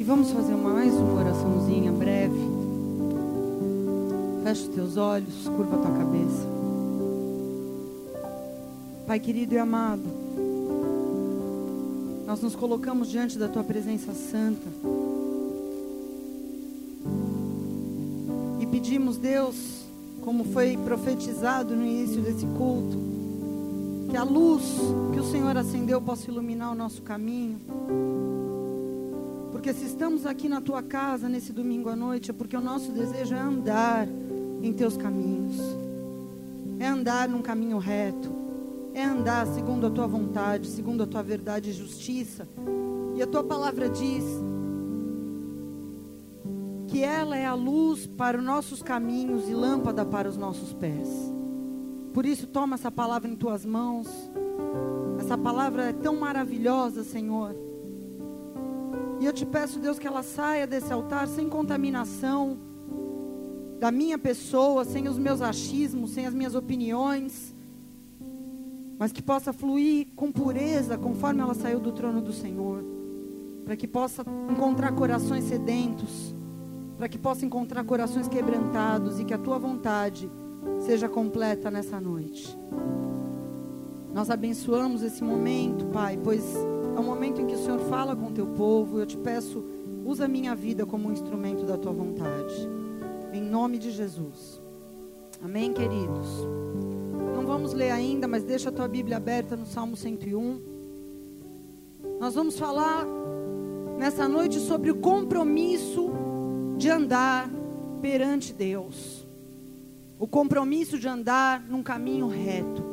E vamos fazer mais uma oraçãozinha breve. Fecha os teus olhos, curva a tua cabeça. Pai querido e amado, nós nos colocamos diante da tua presença santa. E pedimos, Deus, como foi profetizado no início desse culto, que a luz que o Senhor acendeu possa iluminar o nosso caminho. Porque se estamos aqui na tua casa nesse domingo à noite, é porque o nosso desejo é andar em teus caminhos, é andar num caminho reto, é andar segundo a tua vontade, segundo a tua verdade e justiça. E a tua palavra diz que ela é a luz para os nossos caminhos e lâmpada para os nossos pés. Por isso, toma essa palavra em tuas mãos. Essa palavra é tão maravilhosa, Senhor e eu te peço, Deus, que ela saia desse altar sem contaminação da minha pessoa, sem os meus achismos, sem as minhas opiniões, mas que possa fluir com pureza, conforme ela saiu do trono do Senhor, para que possa encontrar corações sedentos, para que possa encontrar corações quebrantados e que a tua vontade seja completa nessa noite. Nós abençoamos esse momento, Pai, pois é o momento em que o Senhor fala com o teu povo. Eu te peço, usa a minha vida como um instrumento da tua vontade. Em nome de Jesus. Amém, queridos? Não vamos ler ainda, mas deixa a tua Bíblia aberta no Salmo 101. Nós vamos falar nessa noite sobre o compromisso de andar perante Deus. O compromisso de andar num caminho reto.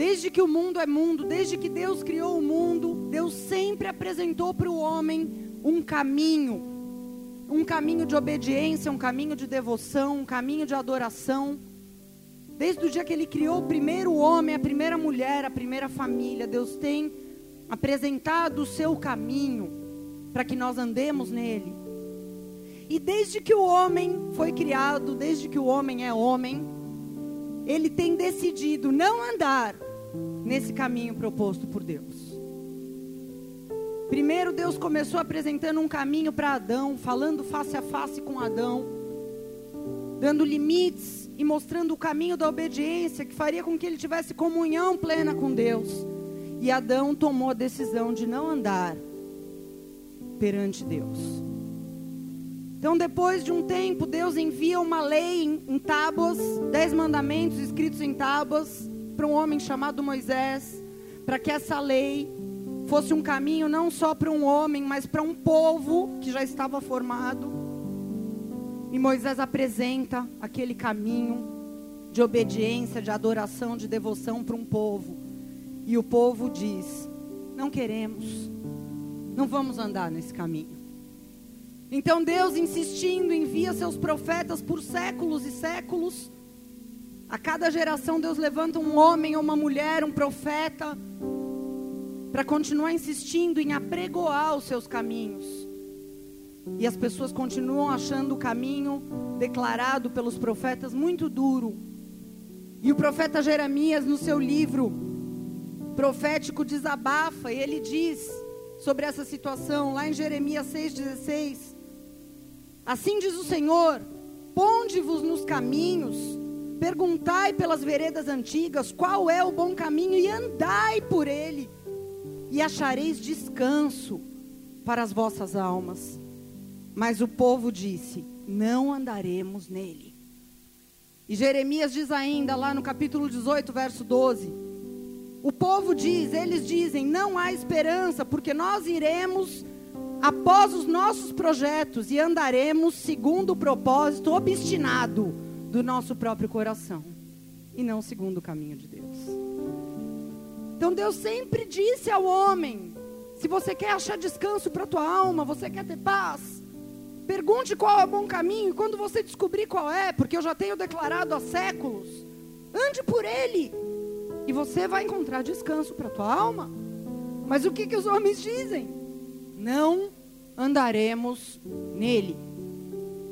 Desde que o mundo é mundo, desde que Deus criou o mundo, Deus sempre apresentou para o homem um caminho, um caminho de obediência, um caminho de devoção, um caminho de adoração. Desde o dia que Ele criou o primeiro homem, a primeira mulher, a primeira família, Deus tem apresentado o seu caminho para que nós andemos nele. E desde que o homem foi criado, desde que o homem é homem, ele tem decidido não andar nesse caminho proposto por Deus. Primeiro, Deus começou apresentando um caminho para Adão, falando face a face com Adão, dando limites e mostrando o caminho da obediência que faria com que ele tivesse comunhão plena com Deus. E Adão tomou a decisão de não andar perante Deus. Então, depois de um tempo, Deus envia uma lei em, em tábuas, dez mandamentos escritos em tábuas, para um homem chamado Moisés, para que essa lei fosse um caminho não só para um homem, mas para um povo que já estava formado. E Moisés apresenta aquele caminho de obediência, de adoração, de devoção para um povo. E o povo diz: Não queremos, não vamos andar nesse caminho. Então Deus, insistindo, envia seus profetas por séculos e séculos a cada geração Deus levanta um homem ou uma mulher, um profeta, para continuar insistindo em apregoar os seus caminhos. E as pessoas continuam achando o caminho declarado pelos profetas muito duro. E o profeta Jeremias, no seu livro profético, desabafa, e ele diz sobre essa situação, lá em Jeremias 6,16: Assim diz o Senhor: ponde-vos nos caminhos Perguntai pelas veredas antigas qual é o bom caminho e andai por ele, e achareis descanso para as vossas almas. Mas o povo disse: Não andaremos nele. E Jeremias diz ainda, lá no capítulo 18, verso 12: O povo diz, eles dizem: Não há esperança, porque nós iremos após os nossos projetos e andaremos segundo o propósito obstinado do nosso próprio coração e não segundo o caminho de Deus. Então Deus sempre disse ao homem: se você quer achar descanso para tua alma, você quer ter paz, pergunte qual é o bom caminho, e quando você descobrir qual é, porque eu já tenho declarado há séculos, ande por ele, e você vai encontrar descanso para tua alma. Mas o que, que os homens dizem? Não andaremos nele.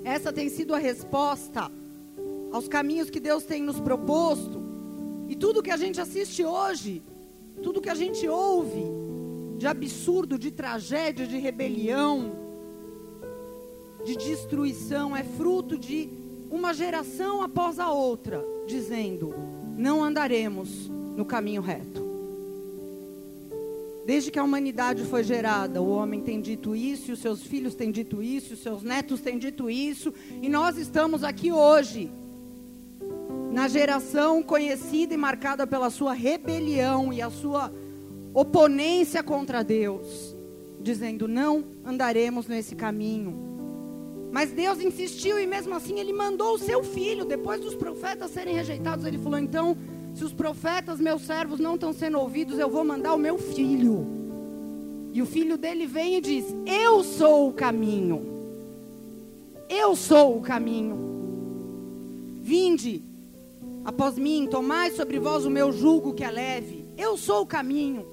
Essa tem sido a resposta aos caminhos que Deus tem nos proposto. E tudo que a gente assiste hoje, tudo que a gente ouve, de absurdo, de tragédia, de rebelião, de destruição, é fruto de uma geração após a outra, dizendo: não andaremos no caminho reto. Desde que a humanidade foi gerada, o homem tem dito isso, os seus filhos têm dito isso, os seus netos têm dito isso, e nós estamos aqui hoje, na geração conhecida e marcada pela sua rebelião e a sua oponência contra Deus, dizendo: não andaremos nesse caminho. Mas Deus insistiu e mesmo assim ele mandou o seu filho, depois dos profetas serem rejeitados, ele falou: então se os profetas, meus servos, não estão sendo ouvidos, eu vou mandar o meu filho. E o filho dele vem e diz: Eu sou o caminho. Eu sou o caminho. Vinde após mim, tomai sobre vós o meu jugo que é leve. Eu sou o caminho.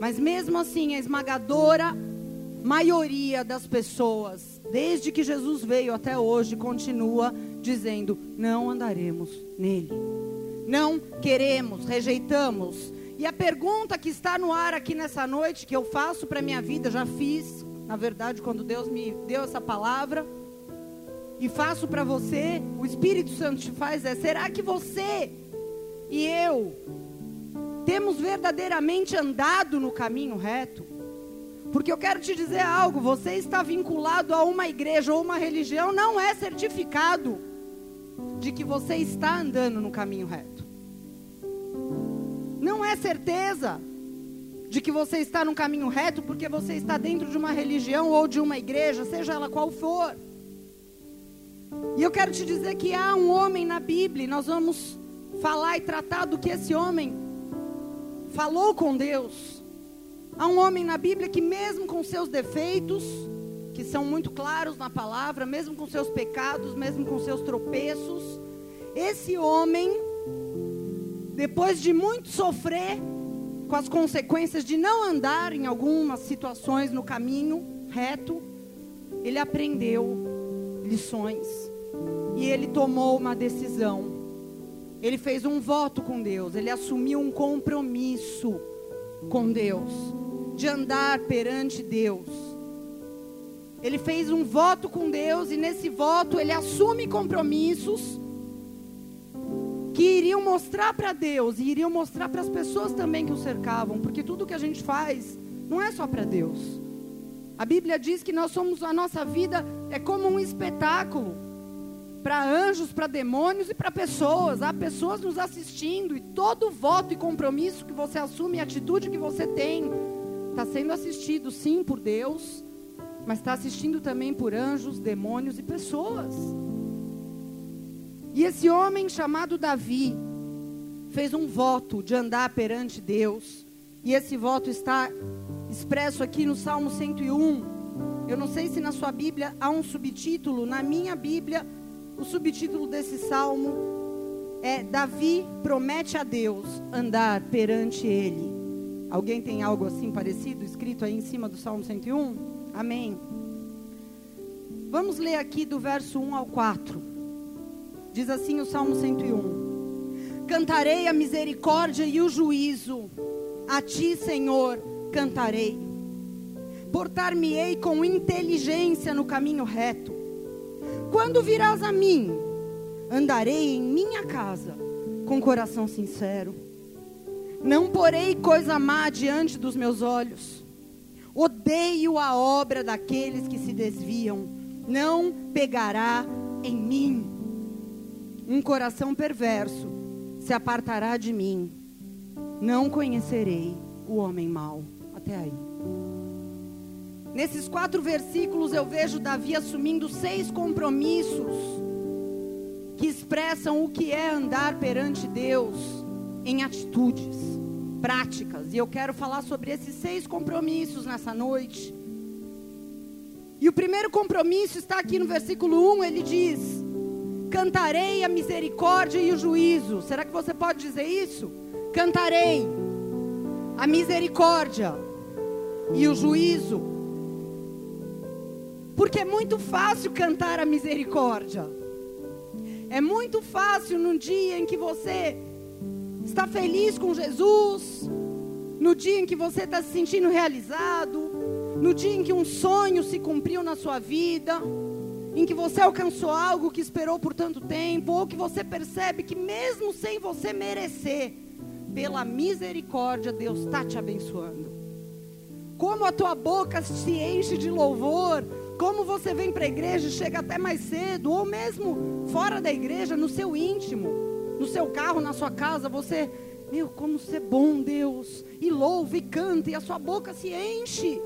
Mas mesmo assim, a esmagadora maioria das pessoas, desde que Jesus veio até hoje, continua dizendo: não andaremos nele não queremos, rejeitamos. E a pergunta que está no ar aqui nessa noite, que eu faço para minha vida, já fiz, na verdade, quando Deus me deu essa palavra, e faço para você, o Espírito Santo te faz, é: será que você e eu temos verdadeiramente andado no caminho reto? Porque eu quero te dizer algo: você está vinculado a uma igreja ou uma religião, não é certificado de que você está andando no caminho reto não é certeza de que você está no caminho reto porque você está dentro de uma religião ou de uma igreja, seja ela qual for. E eu quero te dizer que há um homem na Bíblia, e nós vamos falar e tratar do que esse homem falou com Deus. Há um homem na Bíblia que, mesmo com seus defeitos, que são muito claros na palavra, mesmo com seus pecados, mesmo com seus tropeços, esse homem depois de muito sofrer com as consequências de não andar em algumas situações no caminho reto, ele aprendeu lições e ele tomou uma decisão. Ele fez um voto com Deus, ele assumiu um compromisso com Deus, de andar perante Deus. Ele fez um voto com Deus e nesse voto ele assume compromissos que iriam mostrar para Deus e iriam mostrar para as pessoas também que o cercavam, porque tudo que a gente faz não é só para Deus. A Bíblia diz que nós somos a nossa vida é como um espetáculo para anjos, para demônios e para pessoas. Há pessoas nos assistindo e todo voto e compromisso que você assume, atitude que você tem, está sendo assistido sim por Deus, mas está assistindo também por anjos, demônios e pessoas. E esse homem chamado Davi fez um voto de andar perante Deus. E esse voto está expresso aqui no Salmo 101. Eu não sei se na sua Bíblia há um subtítulo, na minha Bíblia, o subtítulo desse salmo é Davi promete a Deus andar perante ele. Alguém tem algo assim parecido escrito aí em cima do Salmo 101? Amém. Vamos ler aqui do verso 1 ao 4. Diz assim o Salmo 101: Cantarei a misericórdia e o juízo, a ti, Senhor, cantarei. Portar-me-ei com inteligência no caminho reto. Quando virás a mim, andarei em minha casa com coração sincero. Não porei coisa má diante dos meus olhos. Odeio a obra daqueles que se desviam. Não pegará em mim. Um coração perverso se apartará de mim. Não conhecerei o homem mau. Até aí. Nesses quatro versículos eu vejo Davi assumindo seis compromissos que expressam o que é andar perante Deus em atitudes práticas. E eu quero falar sobre esses seis compromissos nessa noite. E o primeiro compromisso está aqui no versículo 1, ele diz: Cantarei a misericórdia e o juízo. Será que você pode dizer isso? Cantarei a misericórdia e o juízo. Porque é muito fácil cantar a misericórdia. É muito fácil num dia em que você está feliz com Jesus, no dia em que você está se sentindo realizado, no dia em que um sonho se cumpriu na sua vida, em que você alcançou algo que esperou por tanto tempo, ou que você percebe que mesmo sem você merecer, pela misericórdia, Deus está te abençoando. Como a tua boca se enche de louvor, como você vem para a igreja e chega até mais cedo, ou mesmo fora da igreja, no seu íntimo, no seu carro, na sua casa, você, meu, como ser bom, Deus, e louva e canta, e a sua boca se enche.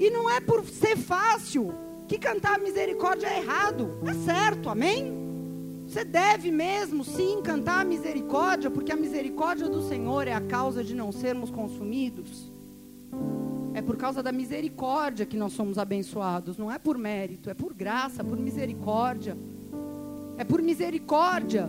E não é por ser fácil que cantar misericórdia é errado, é certo, amém? Você deve mesmo sim cantar misericórdia, porque a misericórdia do Senhor é a causa de não sermos consumidos. É por causa da misericórdia que nós somos abençoados, não é por mérito, é por graça, por misericórdia. É por misericórdia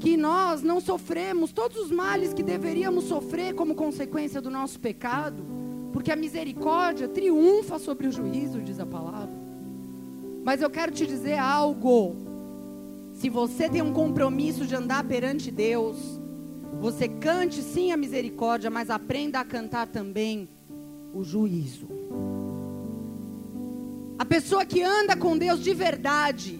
que nós não sofremos todos os males que deveríamos sofrer como consequência do nosso pecado, porque a misericórdia triunfa sobre o juízo, diz a palavra. Mas eu quero te dizer algo. Se você tem um compromisso de andar perante Deus, você cante sim a misericórdia, mas aprenda a cantar também o juízo. A pessoa que anda com Deus de verdade,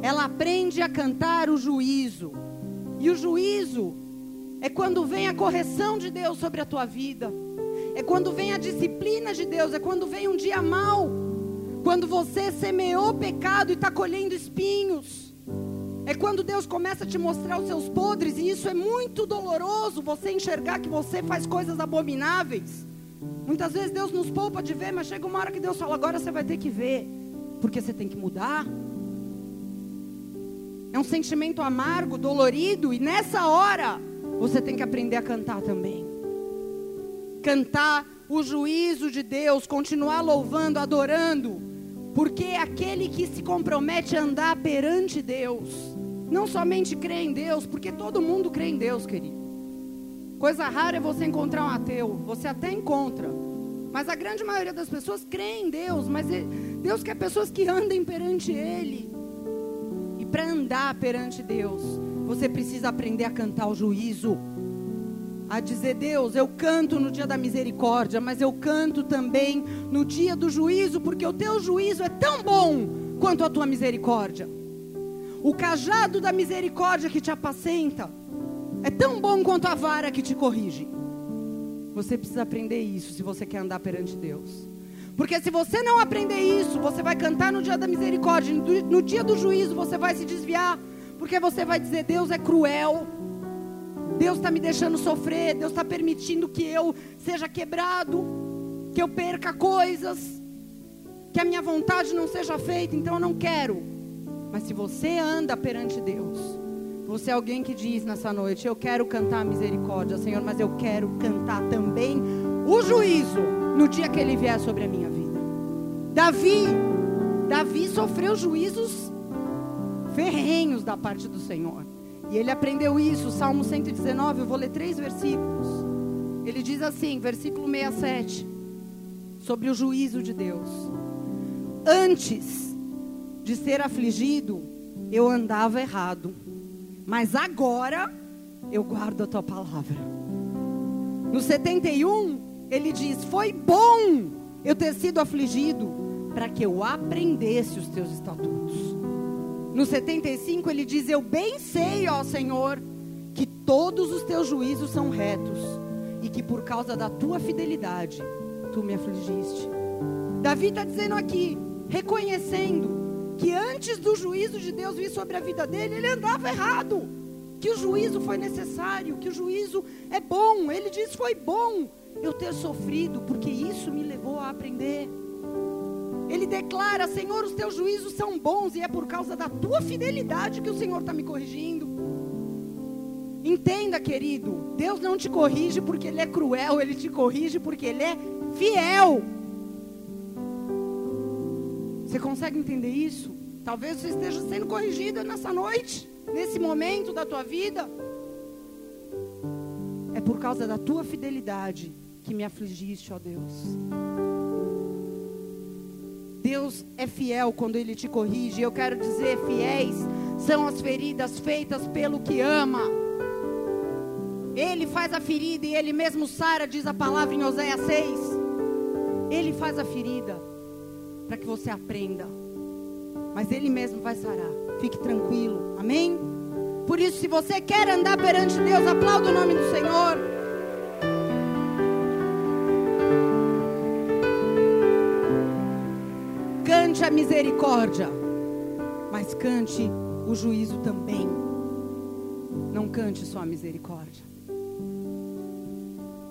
ela aprende a cantar o juízo. E o juízo é quando vem a correção de Deus sobre a tua vida. É quando vem a disciplina de Deus, é quando vem um dia mau. Quando você semeou pecado e está colhendo espinhos. É quando Deus começa a te mostrar os seus podres, e isso é muito doloroso, você enxergar que você faz coisas abomináveis. Muitas vezes Deus nos poupa de ver, mas chega uma hora que Deus fala: agora você vai ter que ver, porque você tem que mudar. É um sentimento amargo, dolorido, e nessa hora você tem que aprender a cantar também. Cantar o juízo de Deus, continuar louvando, adorando, porque é aquele que se compromete a andar perante Deus, não somente crê em Deus, porque todo mundo crê em Deus, querido. Coisa rara é você encontrar um ateu, você até encontra, mas a grande maioria das pessoas crê em Deus, mas Deus quer pessoas que andem perante Ele. E para andar perante Deus, você precisa aprender a cantar o juízo. A dizer, Deus, eu canto no dia da misericórdia, mas eu canto também no dia do juízo, porque o teu juízo é tão bom quanto a tua misericórdia. O cajado da misericórdia que te apacenta é tão bom quanto a vara que te corrige. Você precisa aprender isso se você quer andar perante Deus. Porque se você não aprender isso, você vai cantar no dia da misericórdia, no dia do juízo você vai se desviar, porque você vai dizer: Deus é cruel, Deus está me deixando sofrer, Deus está permitindo que eu seja quebrado, que eu perca coisas, que a minha vontade não seja feita, então eu não quero. Mas se você anda perante Deus, você é alguém que diz nessa noite: Eu quero cantar a misericórdia, Senhor, mas eu quero cantar também o juízo no dia que ele vier sobre a minha vida. Davi, Davi sofreu juízos ferrenhos da parte do Senhor. E ele aprendeu isso, Salmo 119, eu vou ler três versículos. Ele diz assim, versículo 67, sobre o juízo de Deus. Antes de ser afligido, eu andava errado. Mas agora eu guardo a tua palavra. No 71, ele diz: Foi bom eu ter sido afligido, para que eu aprendesse os teus estatutos. No 75, ele diz: Eu bem sei, ó Senhor, que todos os teus juízos são retos, e que por causa da tua fidelidade, tu me afligiste. Davi está dizendo aqui, reconhecendo que antes do juízo de Deus vir sobre a vida dele, ele andava errado. Que o juízo foi necessário, que o juízo é bom. Ele diz: foi bom eu ter sofrido, porque isso me levou a aprender. Declara: Senhor, os teus juízos são bons e é por causa da tua fidelidade que o Senhor está me corrigindo. Entenda, querido, Deus não te corrige porque Ele é cruel, Ele te corrige porque Ele é fiel. Você consegue entender isso? Talvez você esteja sendo corrigida nessa noite, nesse momento da tua vida. É por causa da tua fidelidade que me afligiste, ó Deus. Deus é fiel quando Ele te corrige. Eu quero dizer, fiéis são as feridas feitas pelo que ama. Ele faz a ferida e ele mesmo sara, diz a palavra em Oséias 6. Ele faz a ferida para que você aprenda. Mas ele mesmo vai sarar. Fique tranquilo. Amém? Por isso, se você quer andar perante Deus, aplauda o nome do Senhor. A misericórdia, mas cante o juízo também. Não cante só a misericórdia.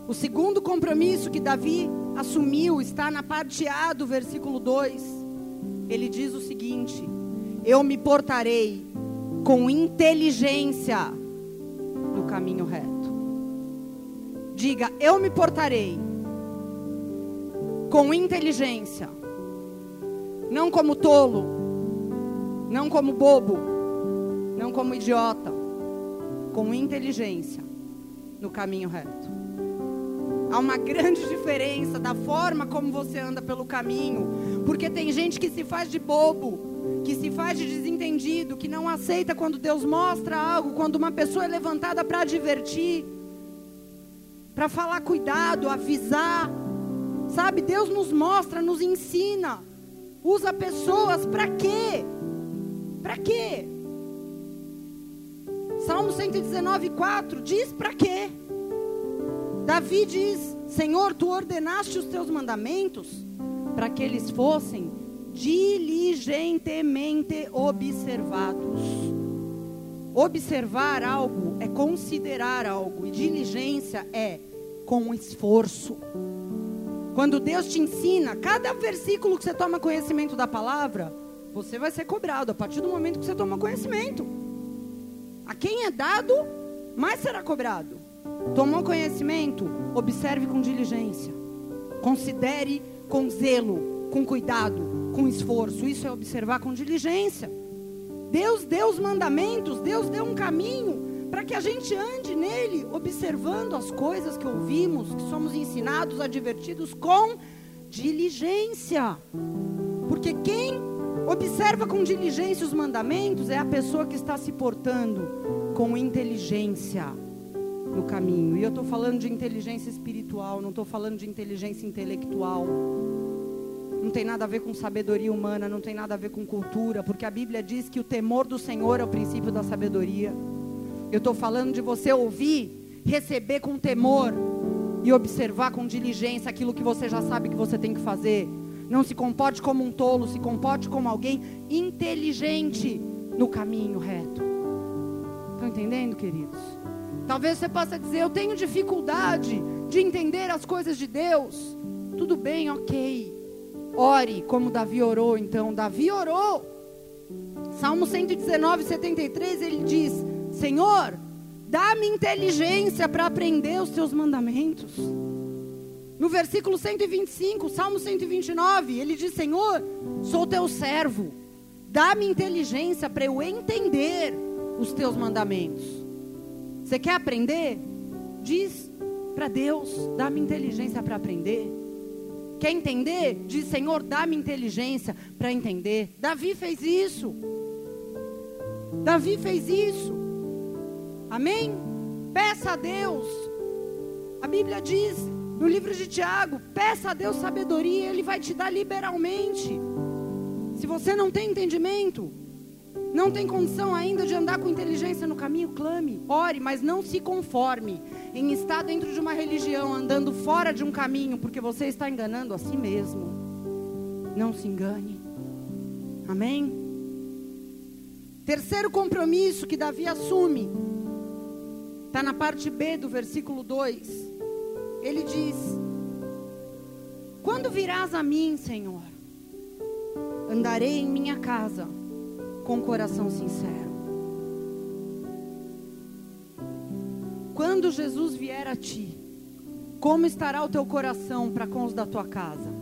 O segundo compromisso que Davi assumiu está na parte A do versículo 2. Ele diz o seguinte: Eu me portarei com inteligência no caminho reto. Diga, eu me portarei com inteligência, não como tolo, não como bobo, não como idiota, com inteligência. No caminho reto. Há uma grande diferença da forma como você anda pelo caminho, porque tem gente que se faz de bobo, que se faz de desentendido, que não aceita quando Deus mostra algo, quando uma pessoa é levantada para advertir, para falar cuidado, avisar. Sabe, Deus nos mostra, nos ensina. Usa pessoas para quê? Para quê? Salmo 119, 4 diz para quê? Davi diz: Senhor, tu ordenaste os teus mandamentos para que eles fossem diligentemente observados. Observar algo é considerar algo, e diligência é com esforço. Quando Deus te ensina, cada versículo que você toma conhecimento da palavra, você vai ser cobrado a partir do momento que você toma conhecimento. A quem é dado, mais será cobrado. Tomou conhecimento? Observe com diligência. Considere com zelo, com cuidado, com esforço. Isso é observar com diligência. Deus deu os mandamentos, Deus deu um caminho para que a gente ande nele, observando as coisas que ouvimos, que somos ensinados, advertidos com diligência. Porque quem observa com diligência os mandamentos é a pessoa que está se portando com inteligência no caminho. E eu estou falando de inteligência espiritual, não estou falando de inteligência intelectual. Não tem nada a ver com sabedoria humana, não tem nada a ver com cultura, porque a Bíblia diz que o temor do Senhor é o princípio da sabedoria. Eu estou falando de você ouvir, receber com temor e observar com diligência aquilo que você já sabe que você tem que fazer. Não se comporte como um tolo, se comporte como alguém inteligente no caminho reto. Estão entendendo, queridos? Talvez você possa dizer: Eu tenho dificuldade de entender as coisas de Deus. Tudo bem, ok. Ore como Davi orou, então. Davi orou. Salmo 119, 73, ele diz: Senhor, dá-me inteligência para aprender os teus mandamentos. No versículo 125, Salmo 129, ele diz: Senhor, sou teu servo, dá-me inteligência para eu entender os teus mandamentos. Você quer aprender? Diz para Deus, dá-me inteligência para aprender. Quer entender? Diz, Senhor, dá-me inteligência para entender. Davi fez isso. Davi fez isso. Amém? Peça a Deus. A Bíblia diz no livro de Tiago: peça a Deus sabedoria, Ele vai te dar liberalmente. Se você não tem entendimento, não tem condição ainda de andar com inteligência no caminho, clame, ore, mas não se conforme em estar dentro de uma religião, andando fora de um caminho, porque você está enganando a si mesmo. Não se engane. Amém? Terceiro compromisso que Davi assume, está na parte B do versículo 2. Ele diz: Quando virás a mim, Senhor, andarei em minha casa com coração sincero. Quando Jesus vier a ti, como estará o teu coração para com os da tua casa?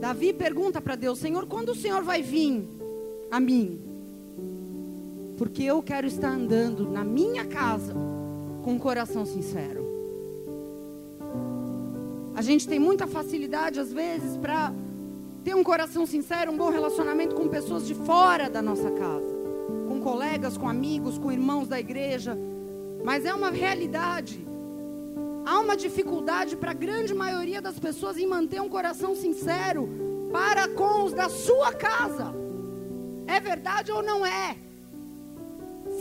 Davi pergunta para Deus: Senhor, quando o Senhor vai vir a mim? Porque eu quero estar andando na minha casa com coração sincero. A gente tem muita facilidade, às vezes, para ter um coração sincero, um bom relacionamento com pessoas de fora da nossa casa, com colegas, com amigos, com irmãos da igreja. Mas é uma realidade. Há uma dificuldade para a grande maioria das pessoas em manter um coração sincero para com os da sua casa. É verdade ou não é?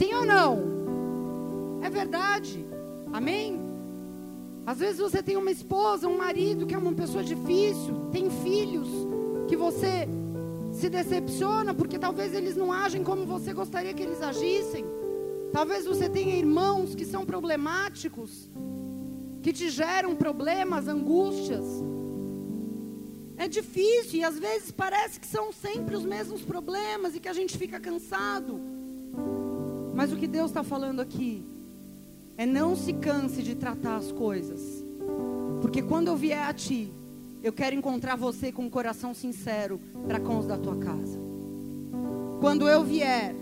Sim ou não? É verdade. Amém? Às vezes você tem uma esposa, um marido que é uma pessoa difícil, tem filhos que você se decepciona porque talvez eles não agem como você gostaria que eles agissem. Talvez você tenha irmãos que são problemáticos, que te geram problemas, angústias. É difícil e às vezes parece que são sempre os mesmos problemas e que a gente fica cansado. Mas o que Deus está falando aqui é não se canse de tratar as coisas, porque quando eu vier a ti, eu quero encontrar você com um coração sincero para com os da tua casa. Quando eu vier,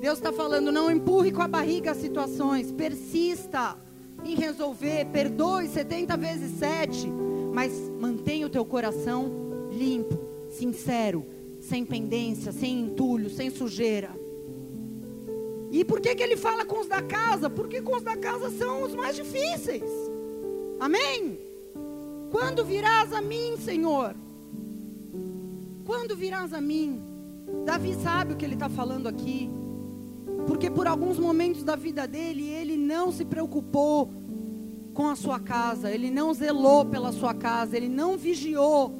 Deus está falando, não empurre com a barriga as situações, persista em resolver, perdoe 70 vezes 7, mas mantenha o teu coração limpo, sincero, sem pendência, sem entulho, sem sujeira. E por que, que ele fala com os da casa? Porque com os da casa são os mais difíceis. Amém? Quando virás a mim, Senhor? Quando virás a mim? Davi sabe o que ele está falando aqui. Porque por alguns momentos da vida dele, ele não se preocupou com a sua casa, ele não zelou pela sua casa, ele não vigiou,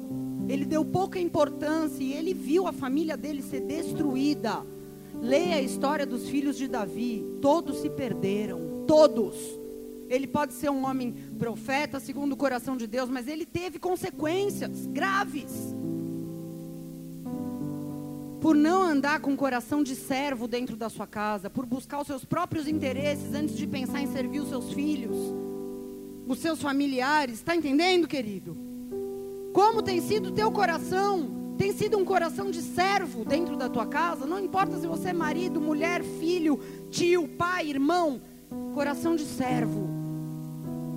ele deu pouca importância e ele viu a família dele ser destruída. Leia a história dos filhos de Davi, todos se perderam, todos. Ele pode ser um homem profeta, segundo o coração de Deus, mas ele teve consequências graves por não andar com o coração de servo dentro da sua casa, por buscar os seus próprios interesses antes de pensar em servir os seus filhos, os seus familiares. Está entendendo, querido? Como tem sido o teu coração? Tem sido um coração de servo dentro da tua casa? Não importa se você é marido, mulher, filho, tio, pai, irmão. Coração de servo.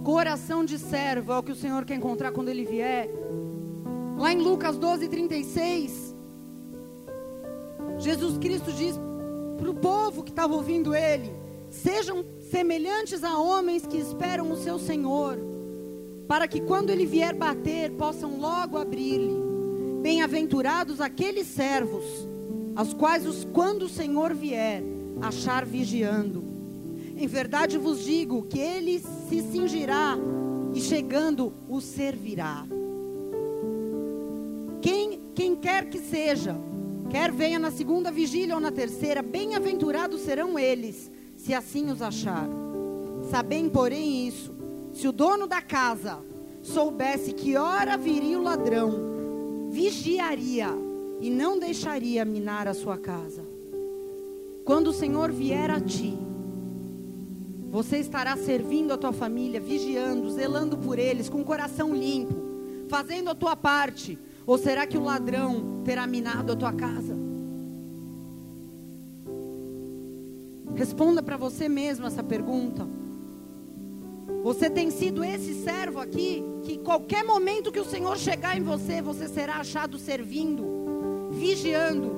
Coração de servo é o que o Senhor quer encontrar quando Ele vier. Lá em Lucas 12, 36. Jesus Cristo diz para o povo que estava ouvindo ele: sejam semelhantes a homens que esperam o seu Senhor, para que quando ele vier bater, possam logo abrir-lhe. Bem-aventurados aqueles servos, aos quais, os, quando o Senhor vier, achar vigiando. Em verdade vos digo que ele se cingirá e chegando o servirá. Quem, quem quer que seja, Quer venha na segunda vigília ou na terceira, bem-aventurados serão eles, se assim os achar. Sabem, porém, isso: se o dono da casa soubesse que hora viria o ladrão, vigiaria e não deixaria minar a sua casa. Quando o Senhor vier a ti, você estará servindo a tua família, vigiando, zelando por eles, com o coração limpo, fazendo a tua parte ou será que o ladrão terá minado a tua casa? Responda para você mesmo essa pergunta. Você tem sido esse servo aqui, que qualquer momento que o Senhor chegar em você, você será achado servindo, vigiando,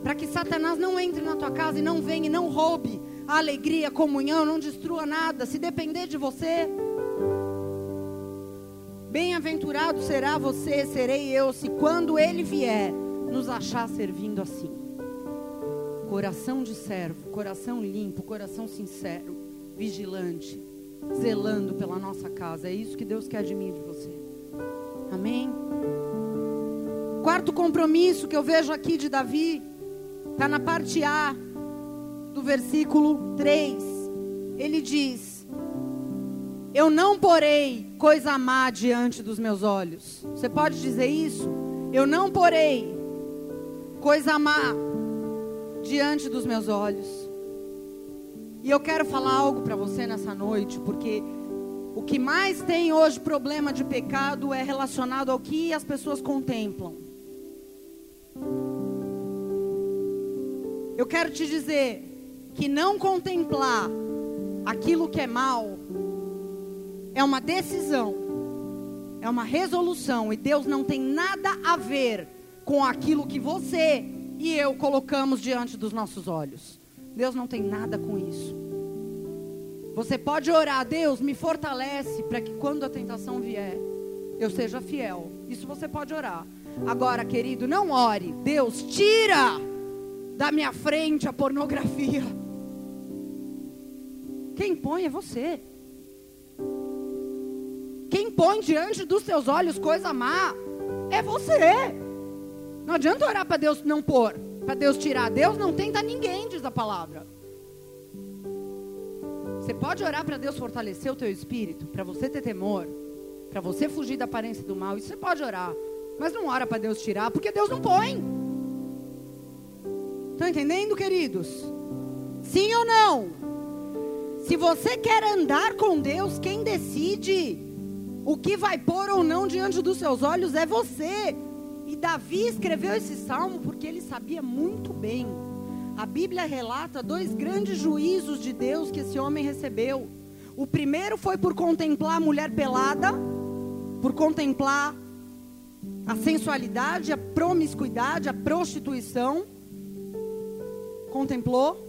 para que Satanás não entre na tua casa e não venha e não roube a alegria, a comunhão, não destrua nada. Se depender de você, Bem-aventurado será você, serei eu, se quando ele vier, nos achar servindo assim. Coração de servo, coração limpo, coração sincero, vigilante, zelando pela nossa casa. É isso que Deus quer de mim e de você. Amém? Quarto compromisso que eu vejo aqui de Davi, está na parte A do versículo 3. Ele diz: Eu não porei coisa má diante dos meus olhos. Você pode dizer isso? Eu não porei coisa má diante dos meus olhos. E eu quero falar algo para você nessa noite, porque o que mais tem hoje problema de pecado é relacionado ao que as pessoas contemplam. Eu quero te dizer que não contemplar aquilo que é mal é uma decisão, é uma resolução, e Deus não tem nada a ver com aquilo que você e eu colocamos diante dos nossos olhos. Deus não tem nada com isso. Você pode orar, Deus, me fortalece para que quando a tentação vier, eu seja fiel. Isso você pode orar. Agora, querido, não ore. Deus, tira da minha frente a pornografia. Quem põe é você. Quem põe diante dos seus olhos coisa má é você. Não adianta orar para Deus não pôr, para Deus tirar. Deus não tenta ninguém, diz a palavra. Você pode orar para Deus fortalecer o teu espírito, para você ter temor, para você fugir da aparência do mal. Isso você pode orar. Mas não ora para Deus tirar, porque Deus não põe. Estão entendendo, queridos? Sim ou não? Se você quer andar com Deus, quem decide o que vai pôr ou não diante dos seus olhos é você. E Davi escreveu esse salmo porque ele sabia muito bem a Bíblia relata dois grandes juízos de Deus que esse homem recebeu. O primeiro foi por contemplar a mulher pelada, por contemplar a sensualidade, a promiscuidade, a prostituição. Contemplou.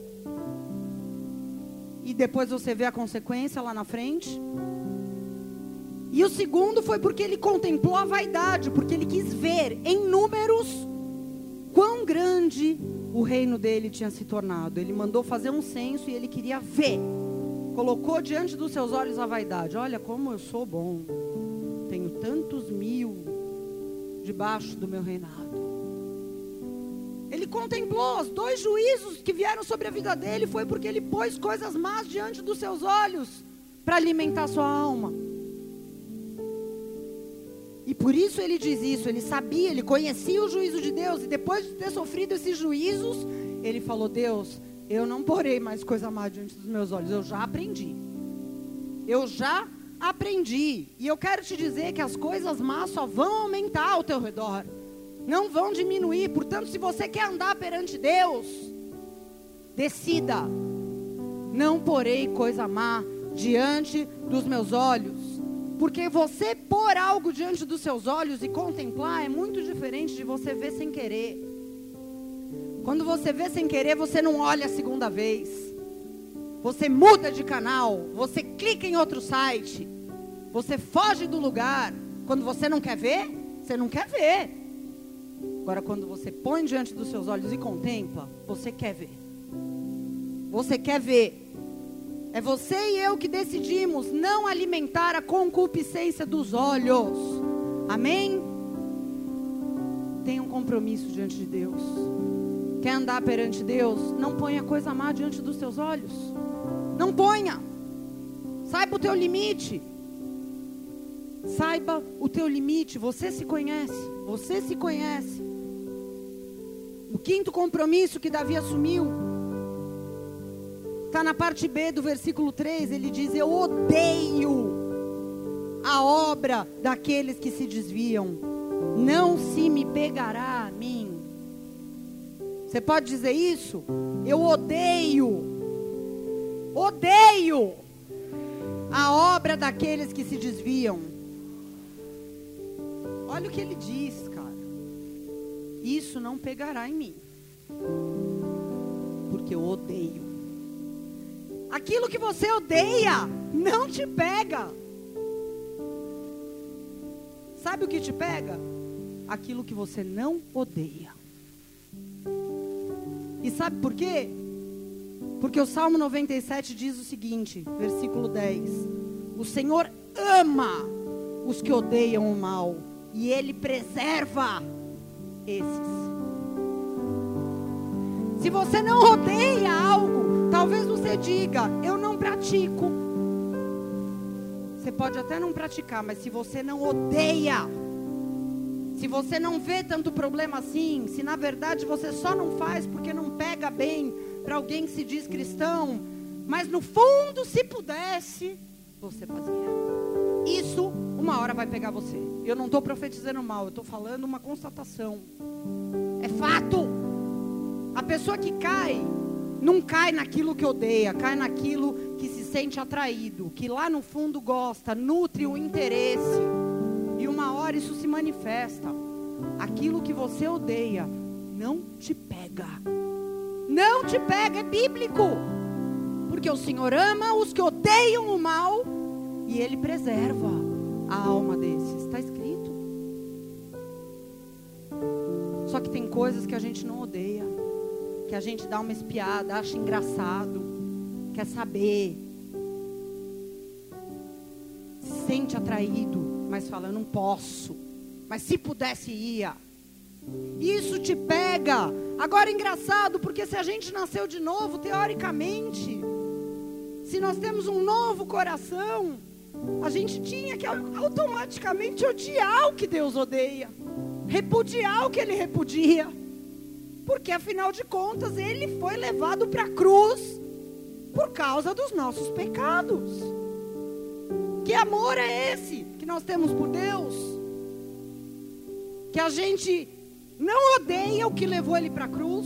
E depois você vê a consequência lá na frente. E o segundo foi porque ele contemplou a vaidade, porque ele quis ver em números quão grande o reino dele tinha se tornado. Ele mandou fazer um censo e ele queria ver. Colocou diante dos seus olhos a vaidade. Olha como eu sou bom. Tenho tantos mil debaixo do meu reinado. Ele contemplou os dois juízos que vieram sobre a vida dele. Foi porque ele pôs coisas más diante dos seus olhos para alimentar sua alma. E por isso ele diz isso, ele sabia, ele conhecia o juízo de Deus, e depois de ter sofrido esses juízos, ele falou: Deus, eu não porei mais coisa má diante dos meus olhos, eu já aprendi. Eu já aprendi. E eu quero te dizer que as coisas más só vão aumentar ao teu redor, não vão diminuir. Portanto, se você quer andar perante Deus, decida: não porei coisa má diante dos meus olhos. Porque você pôr algo diante dos seus olhos e contemplar é muito diferente de você ver sem querer. Quando você vê sem querer, você não olha a segunda vez. Você muda de canal, você clica em outro site, você foge do lugar. Quando você não quer ver, você não quer ver. Agora, quando você põe diante dos seus olhos e contempla, você quer ver. Você quer ver. É você e eu que decidimos não alimentar a concupiscência dos olhos. Amém? Tenha um compromisso diante de Deus. Quer andar perante Deus? Não ponha coisa má diante dos seus olhos. Não ponha. Saiba o teu limite. Saiba o teu limite. Você se conhece. Você se conhece. O quinto compromisso que Davi assumiu Está na parte B do versículo 3, ele diz: Eu odeio a obra daqueles que se desviam, não se me pegará a mim. Você pode dizer isso? Eu odeio, odeio a obra daqueles que se desviam. Olha o que ele diz, cara. Isso não pegará em mim, porque eu odeio. Aquilo que você odeia não te pega. Sabe o que te pega? Aquilo que você não odeia. E sabe por quê? Porque o Salmo 97 diz o seguinte, versículo 10: O Senhor ama os que odeiam o mal, e Ele preserva esses. Se você não odeia algo, Talvez você diga, eu não pratico. Você pode até não praticar, mas se você não odeia, se você não vê tanto problema assim, se na verdade você só não faz porque não pega bem para alguém que se diz cristão, mas no fundo, se pudesse, você fazia. Isso uma hora vai pegar você. Eu não estou profetizando mal, eu estou falando uma constatação. É fato. A pessoa que cai não cai naquilo que odeia, cai naquilo que se sente atraído, que lá no fundo gosta, nutre o interesse. E uma hora isso se manifesta. Aquilo que você odeia não te pega. Não te pega, é bíblico. porque o Senhor ama os que odeiam o mal e Ele preserva a alma desses. Está escrito. Só que tem coisas que a gente não odeia, que a gente dá uma espiada, acha engraçado, quer saber, se sente atraído, mas fala: não posso. Mas se pudesse, ia. Isso te pega. Agora, engraçado, porque se a gente nasceu de novo, teoricamente, se nós temos um novo coração, a gente tinha que automaticamente odiar o que Deus odeia, repudiar o que Ele repudia, porque afinal de contas Ele foi levado para a cruz por causa dos nossos pecados. Que amor é esse que nós temos por Deus? Que a gente não odeia o que levou Ele para a cruz?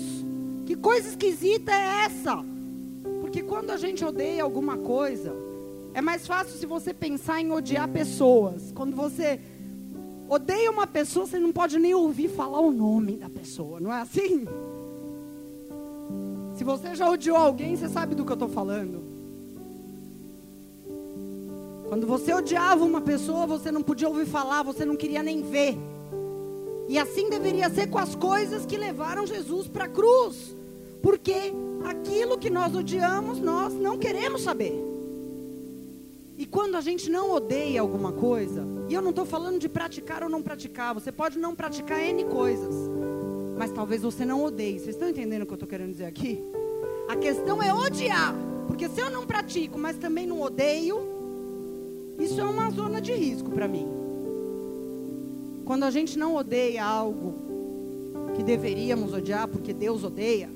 Que coisa esquisita é essa? Porque quando a gente odeia alguma coisa, é mais fácil se você pensar em odiar pessoas. Quando você odeia uma pessoa, você não pode nem ouvir falar o nome da pessoa, não é assim? Se você já odiou alguém, você sabe do que eu estou falando. Quando você odiava uma pessoa, você não podia ouvir falar, você não queria nem ver. E assim deveria ser com as coisas que levaram Jesus para a cruz. Porque aquilo que nós odiamos, nós não queremos saber. Quando a gente não odeia alguma coisa, e eu não estou falando de praticar ou não praticar, você pode não praticar N coisas, mas talvez você não odeie. Vocês estão entendendo o que eu estou querendo dizer aqui? A questão é odiar, porque se eu não pratico, mas também não odeio, isso é uma zona de risco para mim. Quando a gente não odeia algo que deveríamos odiar, porque Deus odeia,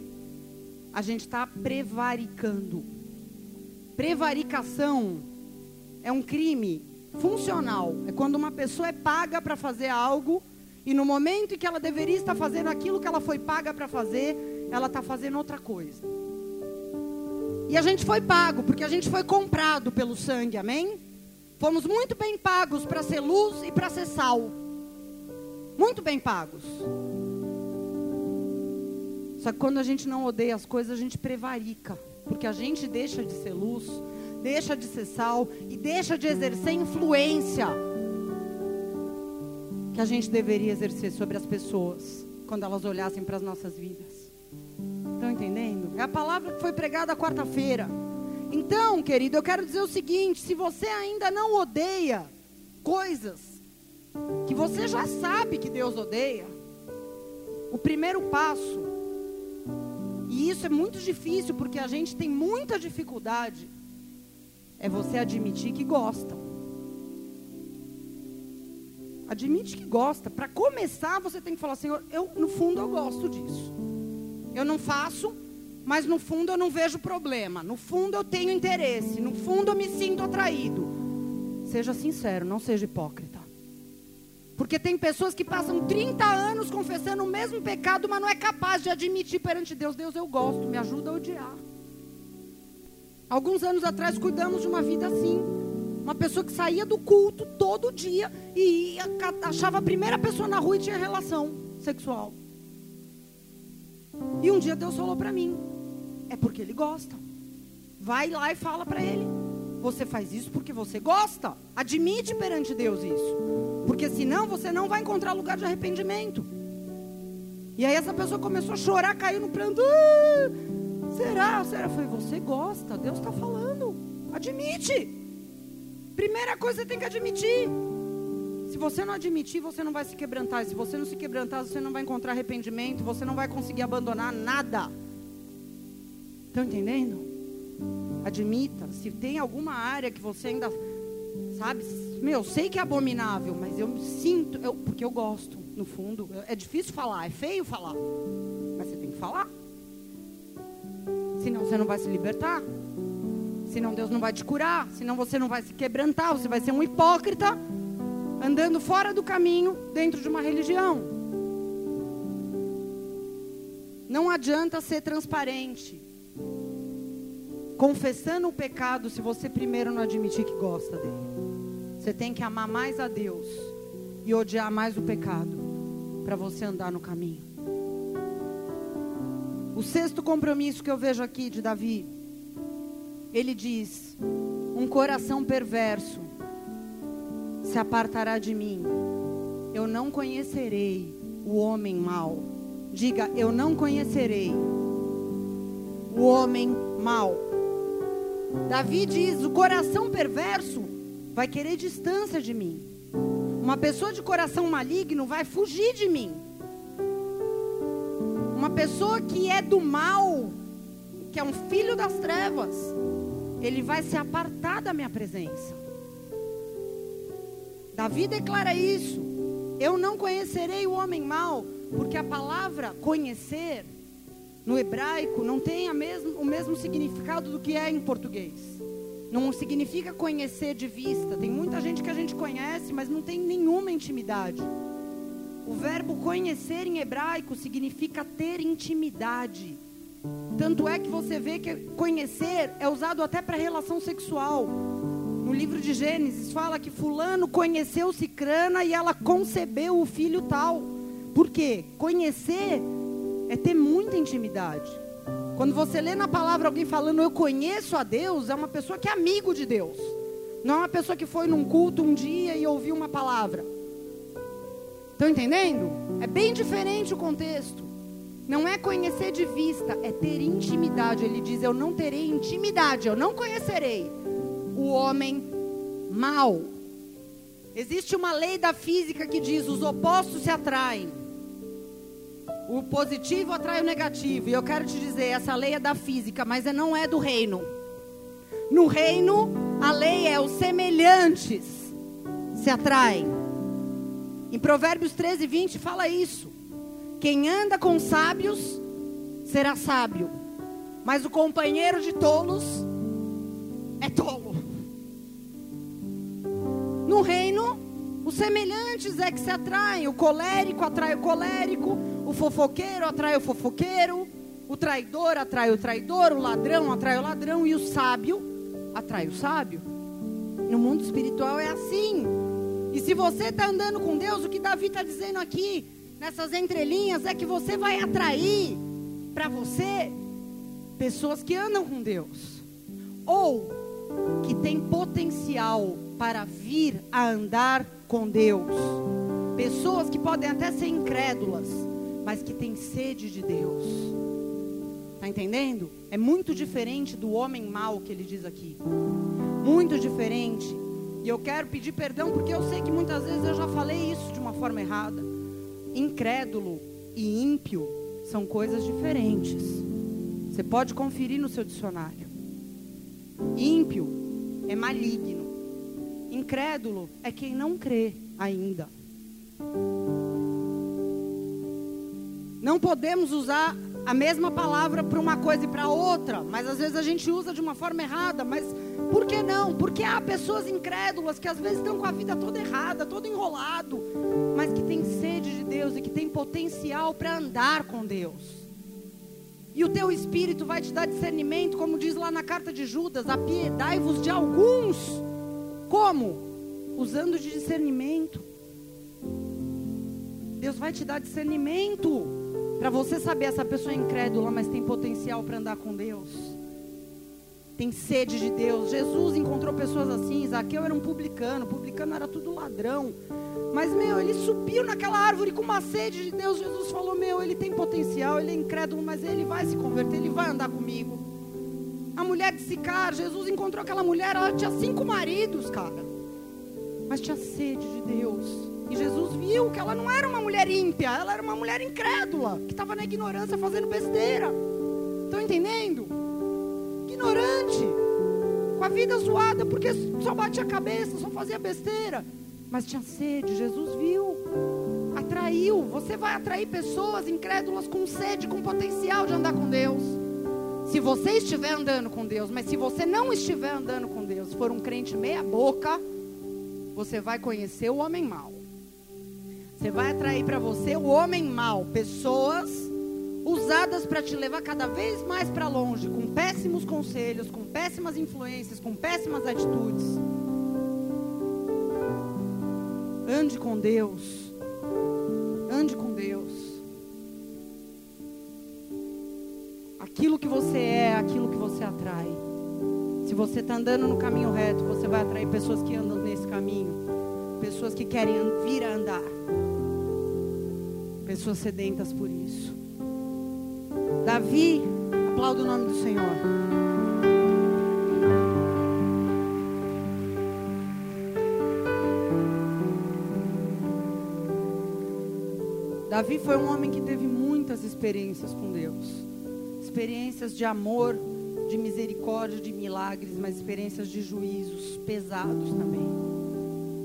a gente está prevaricando. Prevaricação é um crime funcional. É quando uma pessoa é paga para fazer algo e no momento em que ela deveria estar fazendo aquilo que ela foi paga para fazer, ela está fazendo outra coisa. E a gente foi pago, porque a gente foi comprado pelo sangue, amém? Fomos muito bem pagos para ser luz e para ser sal. Muito bem pagos. Só que quando a gente não odeia as coisas, a gente prevarica. Porque a gente deixa de ser luz, deixa de ser sal e deixa de exercer influência que a gente deveria exercer sobre as pessoas quando elas olhassem para as nossas vidas. Estão entendendo? É a palavra que foi pregada quarta-feira. Então, querido, eu quero dizer o seguinte: se você ainda não odeia coisas que você já sabe que Deus odeia, o primeiro passo e isso é muito difícil porque a gente tem muita dificuldade. É você admitir que gosta. Admite que gosta. Para começar, você tem que falar, Senhor, eu no fundo eu gosto disso. Eu não faço, mas no fundo eu não vejo problema. No fundo eu tenho interesse. No fundo eu me sinto atraído. Seja sincero, não seja hipócrita. Porque tem pessoas que passam 30 anos confessando o mesmo pecado, mas não é capaz de admitir perante Deus: Deus, eu gosto, me ajuda a odiar. Alguns anos atrás cuidamos de uma vida assim. Uma pessoa que saía do culto todo dia e achava a primeira pessoa na rua e tinha relação sexual. E um dia Deus falou para mim: é porque ele gosta. Vai lá e fala para ele. Você faz isso porque você gosta. Admite perante Deus isso. Porque senão você não vai encontrar lugar de arrependimento. E aí essa pessoa começou a chorar, caiu no pranto. Ah, será? Será? Foi você gosta, Deus está falando. Admite. Primeira coisa você tem que admitir. Se você não admitir, você não vai se quebrantar. Se você não se quebrantar, você não vai encontrar arrependimento. Você não vai conseguir abandonar nada. Estão entendendo? Admita. Se tem alguma área que você ainda Sabe? Meu, sei que é abominável, mas eu me sinto, eu, porque eu gosto, no fundo. É difícil falar, é feio falar. Mas você tem que falar. Senão você não vai se libertar. Senão Deus não vai te curar. Senão você não vai se quebrantar. Você vai ser um hipócrita andando fora do caminho dentro de uma religião. Não adianta ser transparente. Confessando o pecado se você primeiro não admitir que gosta dele. Você tem que amar mais a Deus e odiar mais o pecado para você andar no caminho. O sexto compromisso que eu vejo aqui de Davi, ele diz: Um coração perverso se apartará de mim. Eu não conhecerei o homem mau. Diga, eu não conhecerei o homem mau. Davi diz: o coração perverso vai querer distância de mim. Uma pessoa de coração maligno vai fugir de mim. Uma pessoa que é do mal, que é um filho das trevas, ele vai se apartar da minha presença. Davi declara isso. Eu não conhecerei o homem mau, porque a palavra conhecer no hebraico não tem mesmo, o mesmo significado do que é em português. Não significa conhecer de vista. Tem muita gente que a gente conhece, mas não tem nenhuma intimidade. O verbo conhecer em hebraico significa ter intimidade. Tanto é que você vê que conhecer é usado até para relação sexual. No livro de Gênesis fala que fulano conheceu Cicrana e ela concebeu o filho tal. Por quê? Conhecer é ter muita intimidade. Quando você lê na palavra alguém falando eu conheço a Deus, é uma pessoa que é amigo de Deus. Não é uma pessoa que foi num culto um dia e ouviu uma palavra. Estão entendendo? É bem diferente o contexto. Não é conhecer de vista, é ter intimidade. Ele diz: Eu não terei intimidade, eu não conhecerei o homem mau. Existe uma lei da física que diz: os opostos se atraem. O positivo atrai o negativo. E eu quero te dizer, essa lei é da física, mas não é do reino. No reino, a lei é os semelhantes se atraem. Em Provérbios 13, 20 fala isso. Quem anda com sábios será sábio, mas o companheiro de tolos é tolo. No reino, os semelhantes é que se atraem. O colérico atrai o colérico, o fofoqueiro atrai o fofoqueiro, o traidor atrai o traidor, o ladrão atrai o ladrão e o sábio atrai o sábio. No mundo espiritual é assim. E se você está andando com Deus, o que Davi está dizendo aqui, nessas entrelinhas, é que você vai atrair para você pessoas que andam com Deus. Ou que tem potencial para vir a andar com Deus. Pessoas que podem até ser incrédulas, mas que têm sede de Deus. Está entendendo? É muito diferente do homem mau que ele diz aqui. Muito diferente. E eu quero pedir perdão porque eu sei que muitas vezes eu já falei isso de uma forma errada. Incrédulo e ímpio são coisas diferentes. Você pode conferir no seu dicionário. Ímpio é maligno. Incrédulo é quem não crê ainda. Não podemos usar a mesma palavra para uma coisa e para outra, mas às vezes a gente usa de uma forma errada. Mas por que não? Porque há pessoas incrédulas que às vezes estão com a vida toda errada, todo enrolado, mas que têm sede de Deus e que têm potencial para andar com Deus. E o teu espírito vai te dar discernimento, como diz lá na carta de Judas: apiedai-vos de alguns como? Usando de discernimento. Deus vai te dar discernimento para você saber essa pessoa é incrédula, mas tem potencial para andar com Deus. Tem sede de Deus. Jesus encontrou pessoas assim. Zaqueu era um publicano, publicano era tudo ladrão. Mas, meu, ele subiu naquela árvore com uma sede de Deus. Jesus falou: Meu, ele tem potencial, ele é incrédulo, mas ele vai se converter, ele vai andar comigo a mulher de Sicar, Jesus encontrou aquela mulher, ela tinha cinco maridos, cara. Mas tinha sede de Deus. E Jesus viu que ela não era uma mulher ímpia, ela era uma mulher incrédula, que estava na ignorância fazendo besteira. Estão entendendo? Ignorante, com a vida zoada, porque só batia a cabeça, só fazia besteira. Mas tinha sede, Jesus viu, atraiu. Você vai atrair pessoas incrédulas com sede, com potencial de andar com Deus. Se você estiver andando com Deus, mas se você não estiver andando com Deus, for um crente meia boca, você vai conhecer o homem mau. Você vai atrair para você o homem mau, pessoas usadas para te levar cada vez mais para longe, com péssimos conselhos, com péssimas influências, com péssimas atitudes. Ande com Deus. Ande com Deus. Aquilo que você é, aquilo que você atrai. Se você está andando no caminho reto, você vai atrair pessoas que andam nesse caminho. Pessoas que querem vir a andar. Pessoas sedentas por isso. Davi, aplauda o nome do Senhor. Davi foi um homem que teve muitas experiências com Deus. Experiências de amor, de misericórdia, de milagres, mas experiências de juízos pesados também.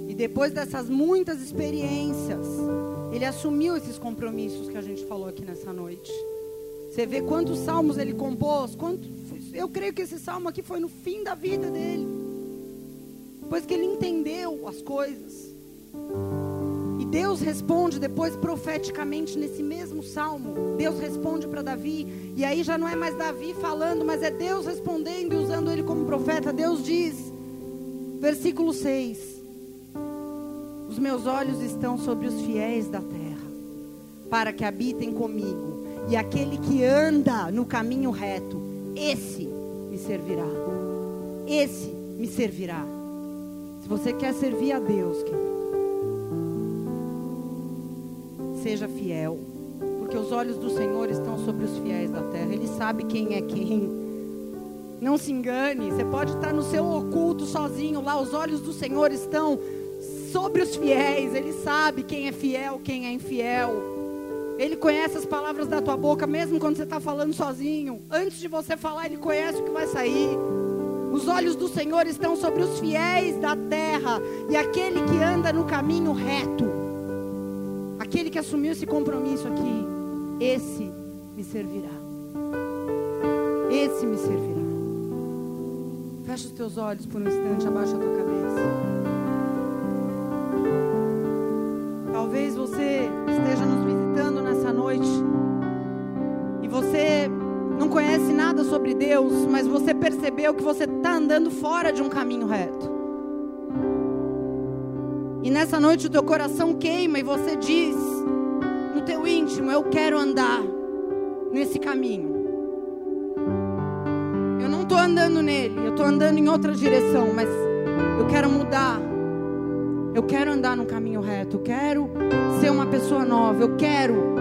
E depois dessas muitas experiências, ele assumiu esses compromissos que a gente falou aqui nessa noite. Você vê quantos salmos ele compôs, quanto, eu creio que esse salmo aqui foi no fim da vida dele. Depois que ele entendeu as coisas. E Deus responde depois profeticamente nesse mesmo salmo. Deus responde para Davi. E aí já não é mais Davi falando, mas é Deus respondendo e usando ele como profeta. Deus diz, versículo 6: Os meus olhos estão sobre os fiéis da terra, para que habitem comigo. E aquele que anda no caminho reto, esse me servirá. Esse me servirá. Se você quer servir a Deus, querido seja fiel, porque os olhos do Senhor estão sobre os fiéis da terra. Ele sabe quem é quem. Não se engane, você pode estar no seu oculto sozinho lá, os olhos do Senhor estão sobre os fiéis. Ele sabe quem é fiel, quem é infiel. Ele conhece as palavras da tua boca, mesmo quando você está falando sozinho. Antes de você falar, Ele conhece o que vai sair. Os olhos do Senhor estão sobre os fiéis da terra e aquele que anda no caminho reto. Aquele que assumiu esse compromisso aqui, esse me servirá. Esse me servirá. Fecha os teus olhos por um instante, abaixa a tua cabeça. Nada sobre Deus, mas você percebeu que você está andando fora de um caminho reto. E nessa noite o teu coração queima e você diz no teu íntimo: Eu quero andar nesse caminho. Eu não estou andando nele, eu estou andando em outra direção, mas eu quero mudar. Eu quero andar no caminho reto, eu quero ser uma pessoa nova, eu quero,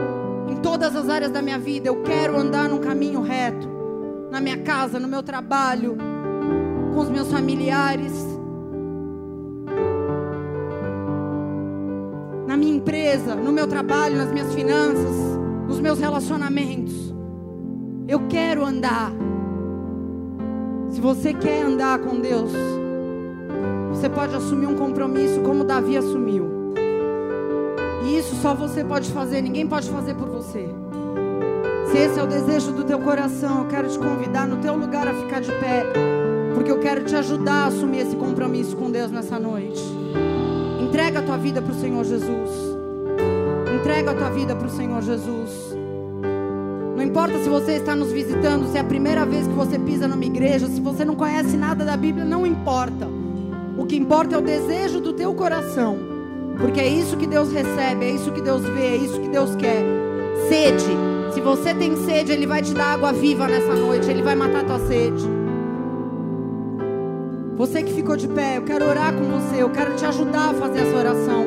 em todas as áreas da minha vida, eu quero andar no caminho reto, na minha casa, no meu trabalho, com os meus familiares. na minha empresa, no meu trabalho, nas minhas finanças, nos meus relacionamentos. Eu quero andar. Se você quer andar com Deus, você pode assumir um compromisso como Davi assumiu. E isso só você pode fazer, ninguém pode fazer por você. Se esse é o desejo do teu coração, eu quero te convidar no teu lugar a ficar de pé, porque eu quero te ajudar a assumir esse compromisso com Deus nessa noite. Entrega a tua vida para o Senhor Jesus. Entrega a tua vida para o Senhor Jesus. Não importa se você está nos visitando, se é a primeira vez que você pisa numa igreja, se você não conhece nada da Bíblia, não importa. O que importa é o desejo do teu coração. Porque é isso que Deus recebe, é isso que Deus vê, é isso que Deus quer. Sede. Se você tem sede, Ele vai te dar água viva nessa noite, Ele vai matar a tua sede. Você que ficou de pé, eu quero orar com você, eu quero te ajudar a fazer essa oração.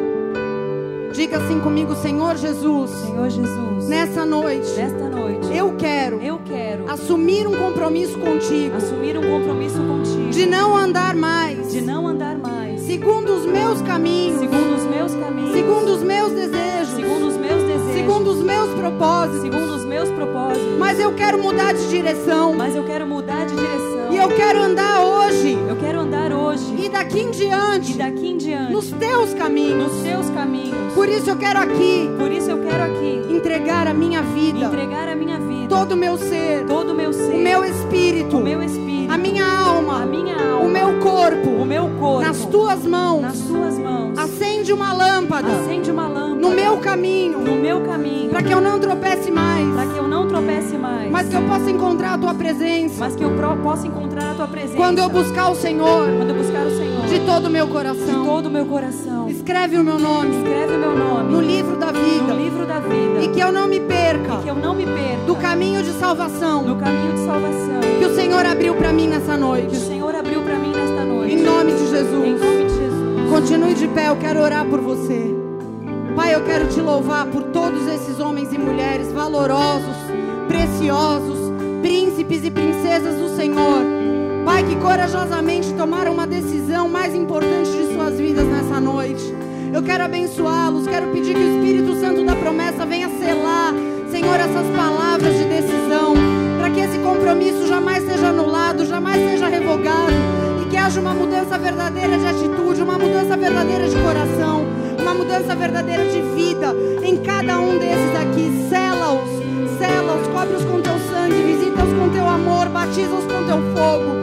Diga assim comigo, Senhor Jesus. Senhor Jesus. Nessa noite. Nesta noite. Eu quero. Eu quero. Assumir um compromisso contigo. Assumir um compromisso contigo. De não andar mais. De não andar mais. Segundo os meus caminhos. Segundo os meus caminhos. Segundo os meus desejos. Segundo os meus desejos. Segundo os meus propósitos. Segundo os meus propósitos. Mas eu quero mudar de direção. Mas eu quero mudar de direção. E eu quero andar hoje. Eu quero andar hoje. E daqui em diante. E daqui em diante. Nos teus caminhos. Nos teus caminhos. Por isso eu quero aqui. Por isso eu quero aqui. Entregar a minha vida. Entregar a minha vida. Todo o meu ser. Todo o meu ser. O meu espírito. O meu espírito. A minha alma. A minha alma. O meu corpo. O meu corpo. Nas tuas mãos. Nas tuas mãos. Acende uma lâmpada. Acende uma lâmpada. No meu caminho. No meu caminho. Para que eu não tropece mais. Para que eu não tropece mais. Mas que eu possa encontrar a tua presença. Mas que eu possa encontrar a tua presença. Quando eu buscar o Senhor. Quando eu buscar o Senhor. De todo o meu coração. De todo o meu coração. Escreve o meu nome. Escreve o meu nome. No livro da vida. No livro da vida. E que eu não me perca. E que eu não me perca. Do caminho de salvação. Do caminho de salvação. Que o Senhor abriu para mim nessa noite. Que o Senhor abriu nome de Em Jesus. nome de Jesus. Continue de pé, eu quero orar por você. Pai, eu quero te louvar por todos esses homens e mulheres valorosos, preciosos, príncipes e princesas do Senhor. Pai, que corajosamente tomaram uma decisão mais importante de suas vidas nessa noite. Eu quero abençoá-los, quero pedir que o Espírito Santo da promessa venha selar, Senhor, essas palavras de para esse compromisso jamais seja anulado, jamais seja revogado e que haja uma mudança verdadeira de atitude, uma mudança verdadeira de coração, uma mudança verdadeira de vida em cada um desses aqui. Sela-os, sela-os, cobre-os com teu sangue, visita-os com teu amor, batiza-os com teu fogo.